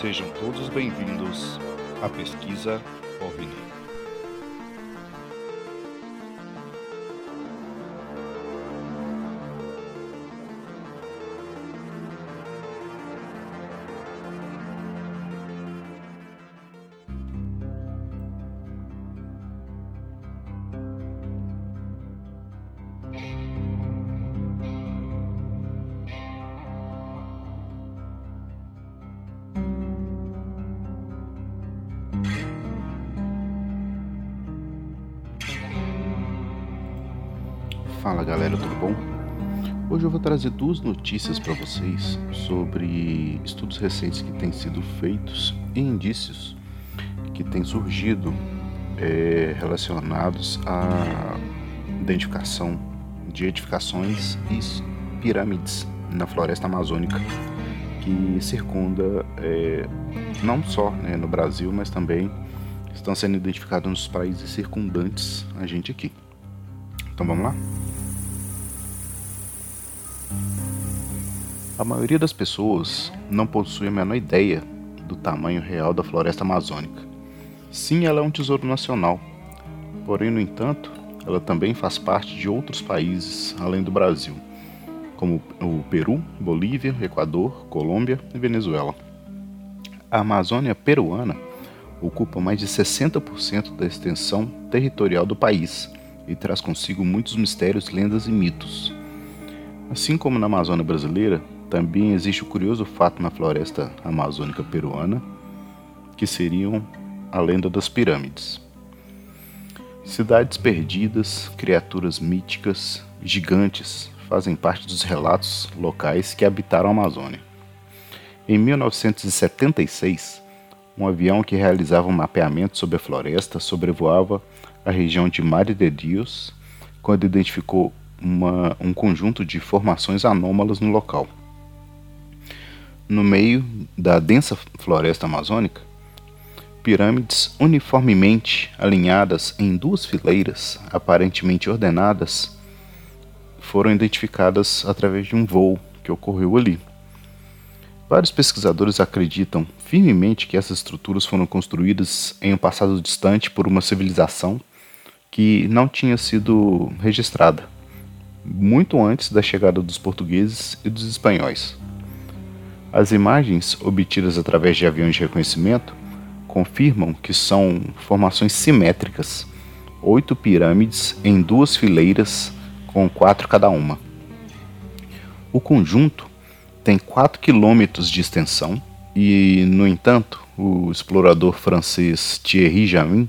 Sejam todos bem-vindos à pesquisa OVNI. Fala galera, tudo bom? Hoje eu vou trazer duas notícias para vocês sobre estudos recentes que têm sido feitos e indícios que têm surgido é, relacionados à identificação de edificações e pirâmides na floresta amazônica que circunda é, não só né, no Brasil, mas também estão sendo identificados nos países circundantes a gente aqui. Então vamos lá? A maioria das pessoas não possui a menor ideia do tamanho real da floresta amazônica. Sim, ela é um tesouro nacional, porém, no entanto, ela também faz parte de outros países além do Brasil, como o Peru, Bolívia, Equador, Colômbia e Venezuela. A Amazônia peruana ocupa mais de 60% da extensão territorial do país e traz consigo muitos mistérios, lendas e mitos. Assim como na Amazônia brasileira, também existe o curioso fato na floresta amazônica peruana, que seriam a lenda das pirâmides. Cidades perdidas, criaturas míticas, gigantes, fazem parte dos relatos locais que habitaram a Amazônia. Em 1976, um avião que realizava um mapeamento sobre a floresta sobrevoava a região de Mare de Dios quando identificou uma, um conjunto de formações anômalas no local no meio da densa floresta amazônica, pirâmides uniformemente alinhadas em duas fileiras, aparentemente ordenadas, foram identificadas através de um voo que ocorreu ali. Vários pesquisadores acreditam firmemente que essas estruturas foram construídas em um passado distante por uma civilização que não tinha sido registrada, muito antes da chegada dos portugueses e dos espanhóis. As imagens obtidas através de aviões de reconhecimento confirmam que são formações simétricas, oito pirâmides em duas fileiras com quatro cada uma. O conjunto tem 4 quilômetros de extensão e, no entanto, o explorador francês Thierry Jamin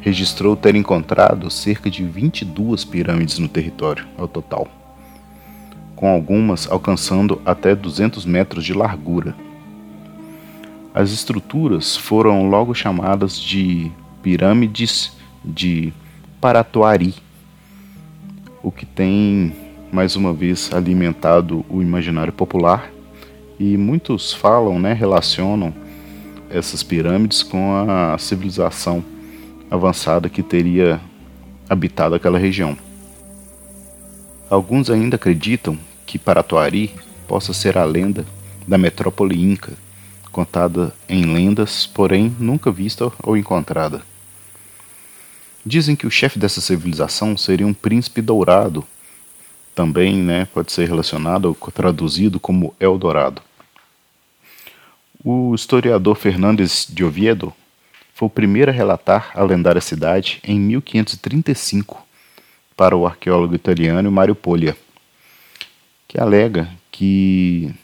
registrou ter encontrado cerca de 22 pirâmides no território ao total com algumas alcançando até 200 metros de largura. As estruturas foram logo chamadas de pirâmides de Paratoari, o que tem mais uma vez alimentado o imaginário popular e muitos falam, né, relacionam essas pirâmides com a civilização avançada que teria habitado aquela região. Alguns ainda acreditam que Paratoari possa ser a lenda da metrópole inca, contada em lendas, porém nunca vista ou encontrada. Dizem que o chefe dessa civilização seria um príncipe dourado, também né, pode ser relacionado ou traduzido como Eldorado. O historiador Fernandes de Oviedo foi o primeiro a relatar a lendária cidade em 1535 para o arqueólogo italiano Mario Poglia que alega que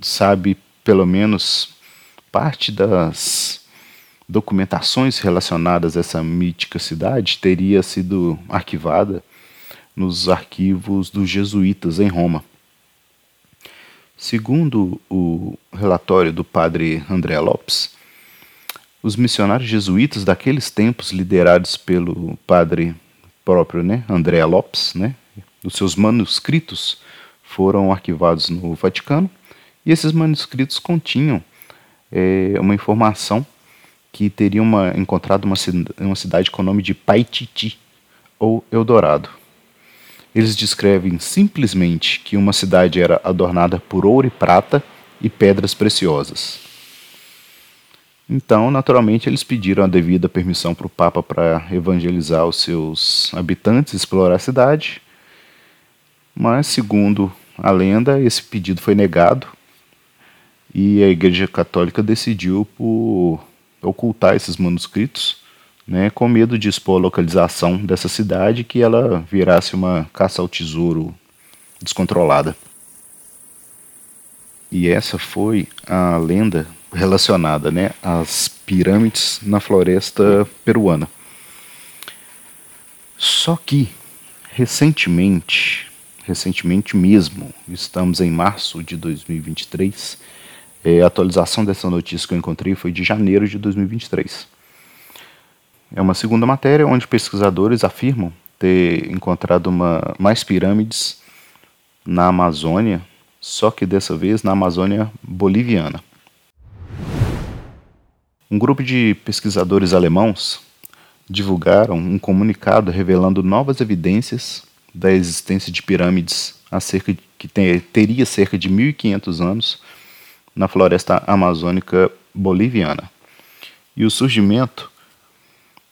sabe pelo menos parte das documentações relacionadas a essa mítica cidade teria sido arquivada nos arquivos dos jesuítas em Roma. Segundo o relatório do padre André Lopes, os missionários jesuítas daqueles tempos, liderados pelo padre próprio, né, André Lopes, né, os seus manuscritos foram arquivados no Vaticano E esses manuscritos continham é, uma informação que teria uma, encontrado uma, uma cidade com o nome de Paititi, ou Eldorado. Eles descrevem simplesmente que uma cidade era adornada por ouro e prata e pedras preciosas. Então, naturalmente, eles pediram a devida permissão para o Papa para evangelizar os seus habitantes, explorar a cidade. Mas, segundo a lenda, esse pedido foi negado e a Igreja Católica decidiu por ocultar esses manuscritos, né, com medo de expor a localização dessa cidade que ela virasse uma caça ao tesouro descontrolada. E essa foi a lenda relacionada né, às pirâmides na floresta peruana. Só que, recentemente, recentemente mesmo, estamos em março de 2023, é, a atualização dessa notícia que eu encontrei foi de janeiro de 2023. É uma segunda matéria onde pesquisadores afirmam ter encontrado uma, mais pirâmides na Amazônia, só que dessa vez na Amazônia boliviana. Um grupo de pesquisadores alemãos divulgaram um comunicado revelando novas evidências da existência de pirâmides há cerca de, que tem, teria cerca de 1500 anos na floresta amazônica boliviana. E o surgimento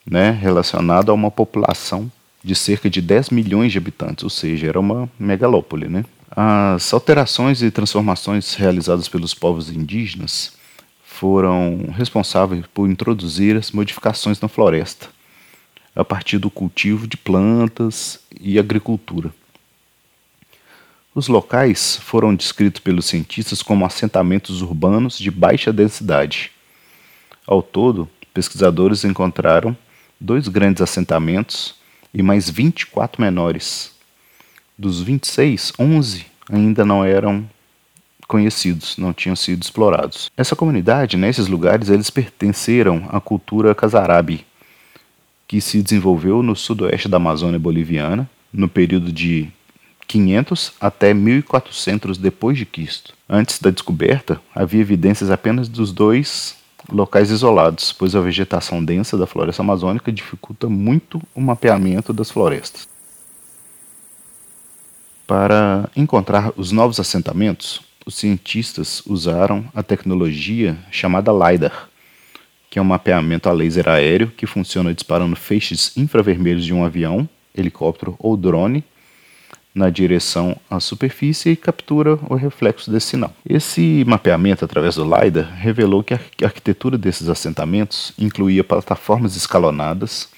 né, relacionado a uma população de cerca de 10 milhões de habitantes, ou seja, era uma megalópole. Né? As alterações e transformações realizadas pelos povos indígenas foram responsáveis por introduzir as modificações na floresta, a partir do cultivo de plantas e agricultura. Os locais foram descritos pelos cientistas como assentamentos urbanos de baixa densidade. Ao todo, pesquisadores encontraram dois grandes assentamentos e mais 24 menores. Dos 26, 11 ainda não eram conhecidos, não tinham sido explorados. Essa comunidade, nesses né, lugares, eles pertenceram à cultura casarabi, que se desenvolveu no sudoeste da Amazônia boliviana, no período de 500 até 1400 depois de Cristo. Antes da descoberta, havia evidências apenas dos dois locais isolados, pois a vegetação densa da floresta amazônica dificulta muito o mapeamento das florestas. Para encontrar os novos assentamentos, os cientistas usaram a tecnologia chamada LiDAR, que é um mapeamento a laser aéreo que funciona disparando feixes infravermelhos de um avião, helicóptero ou drone na direção à superfície e captura o reflexo desse sinal. Esse mapeamento através do LiDAR revelou que a arquitetura desses assentamentos incluía plataformas escalonadas,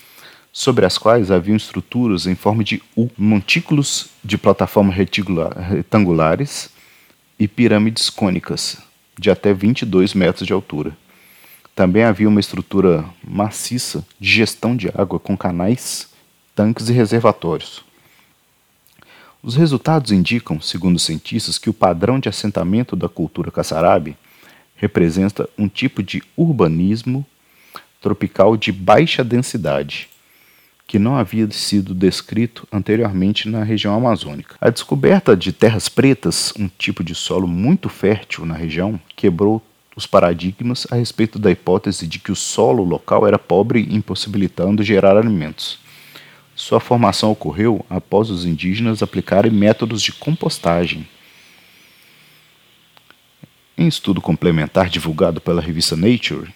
sobre as quais haviam estruturas em forma de U, montículos de plataformas retangulares e pirâmides cônicas, de até 22 metros de altura. Também havia uma estrutura maciça de gestão de água com canais, tanques e reservatórios. Os resultados indicam, segundo os cientistas, que o padrão de assentamento da cultura caçarabe representa um tipo de urbanismo tropical de baixa densidade, que não havia sido descrito anteriormente na região amazônica. A descoberta de terras pretas, um tipo de solo muito fértil na região, quebrou os paradigmas a respeito da hipótese de que o solo local era pobre, impossibilitando gerar alimentos. Sua formação ocorreu após os indígenas aplicarem métodos de compostagem. Em estudo complementar divulgado pela revista Nature,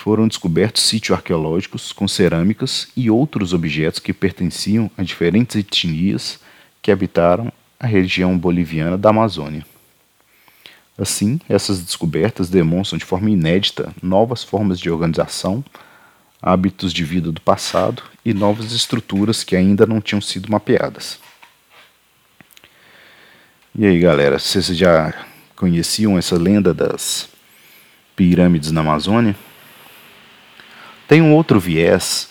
foram descobertos sítios arqueológicos com cerâmicas e outros objetos que pertenciam a diferentes etnias que habitaram a região boliviana da Amazônia. Assim, essas descobertas demonstram de forma inédita novas formas de organização hábitos de vida do passado e novas estruturas que ainda não tinham sido mapeadas. E aí, galera, vocês já conheciam essa lenda das pirâmides na Amazônia? Tem um outro viés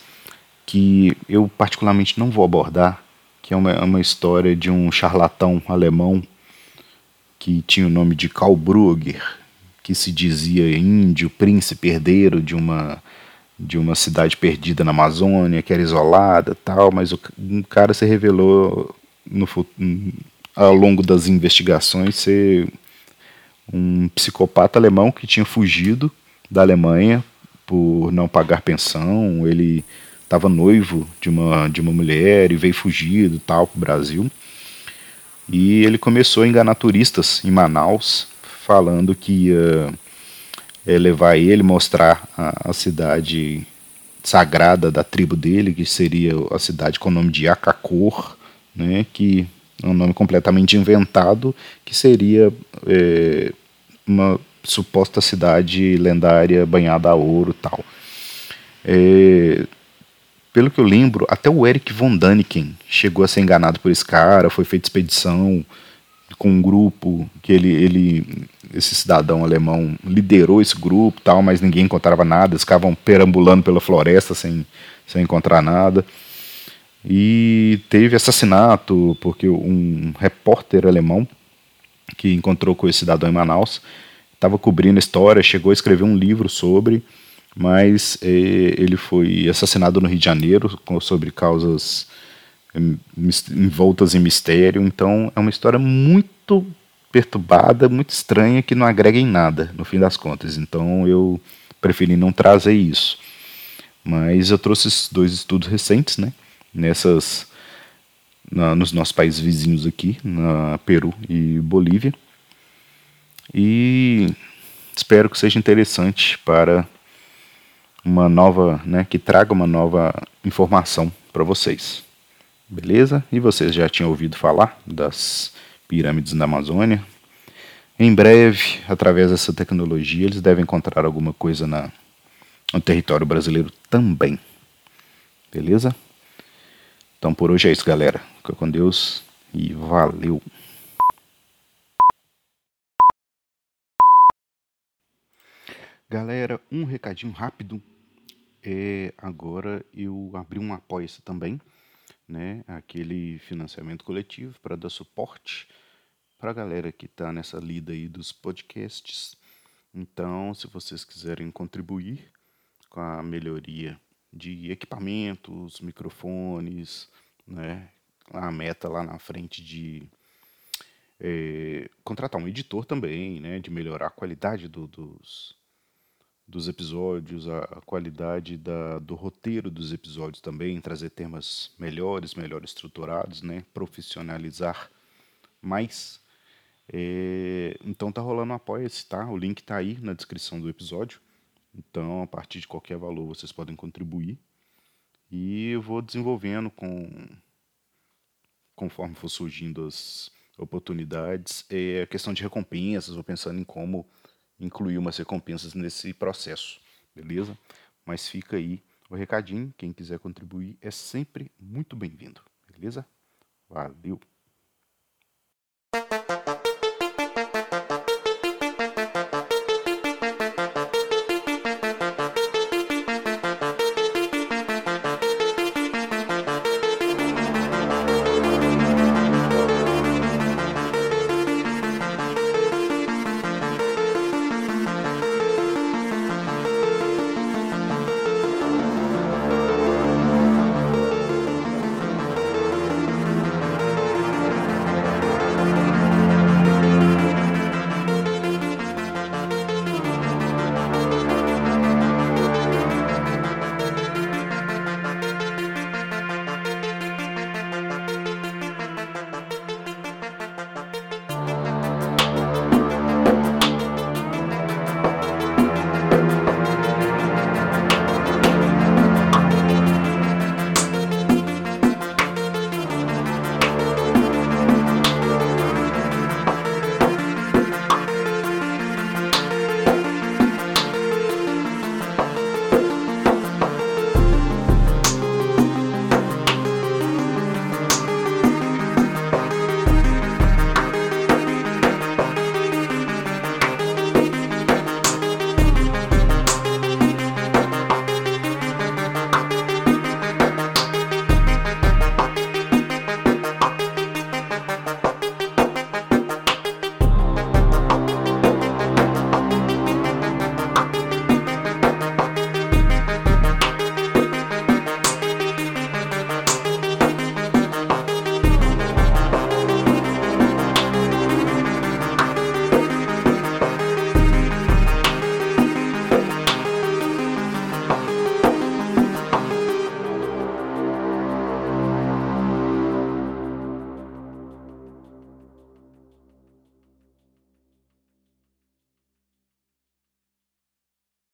que eu particularmente não vou abordar, que é uma, é uma história de um charlatão alemão que tinha o nome de Karl Brugger, que se dizia índio, príncipe herdeiro de uma de uma cidade perdida na Amazônia, que era isolada tal, mas o um cara se revelou no, ao longo das investigações ser um psicopata alemão que tinha fugido da Alemanha por não pagar pensão. Ele estava noivo de uma, de uma mulher e veio fugido tal para o Brasil. E ele começou a enganar turistas em Manaus, falando que ia é, levar ele, mostrar a, a, cidade sagrada da tribo dele, que seria a cidade com o nome de Acacor, né, que é um nome completamente inventado, que seria é, uma suposta cidade lendária banhada a ouro tal. É, pelo que eu lembro, até o Eric von Daniken chegou a ser enganado por esse cara, foi feita expedição com um grupo que ele, ele esse cidadão alemão liderou esse grupo tal, mas ninguém encontrava nada, eles ficavam perambulando pela floresta sem, sem encontrar nada. E teve assassinato, porque um repórter alemão que encontrou com esse cidadão em Manaus estava cobrindo a história, chegou a escrever um livro sobre, mas é, ele foi assassinado no Rio de Janeiro sobre causas envoltas em mistério. Então é uma história muito perturbada, muito estranha, que não agrega em nada, no fim das contas. Então eu preferi não trazer isso. Mas eu trouxe esses dois estudos recentes, né? Nessas. Na, nos nossos países vizinhos aqui, na Peru e Bolívia. E espero que seja interessante para uma nova, né, que traga uma nova informação para vocês. Beleza? E vocês já tinham ouvido falar das pirâmides da Amazônia? Em breve, através dessa tecnologia, eles devem encontrar alguma coisa na, no território brasileiro também. Beleza? Então por hoje é isso, galera. Fica com Deus e valeu! Galera, um recadinho rápido. É, agora eu abri um apoia-se também, né? Aquele financiamento coletivo para dar suporte para a galera que está nessa lida aí dos podcasts. Então, se vocês quiserem contribuir com a melhoria de equipamentos, microfones, né? A meta lá na frente de é, contratar um editor também, né? De melhorar a qualidade do, dos, dos episódios, a, a qualidade da, do roteiro dos episódios também, trazer temas melhores, melhor estruturados, né? profissionalizar mais. É, então tá rolando um apoia-se, tá? O link tá aí na descrição do episódio. Então, a partir de qualquer valor, vocês podem contribuir. E eu vou desenvolvendo com conforme for surgindo as oportunidades. É a questão de recompensas, vou pensando em como incluir umas recompensas nesse processo, beleza? Mas fica aí o recadinho, quem quiser contribuir é sempre muito bem-vindo, beleza? Valeu!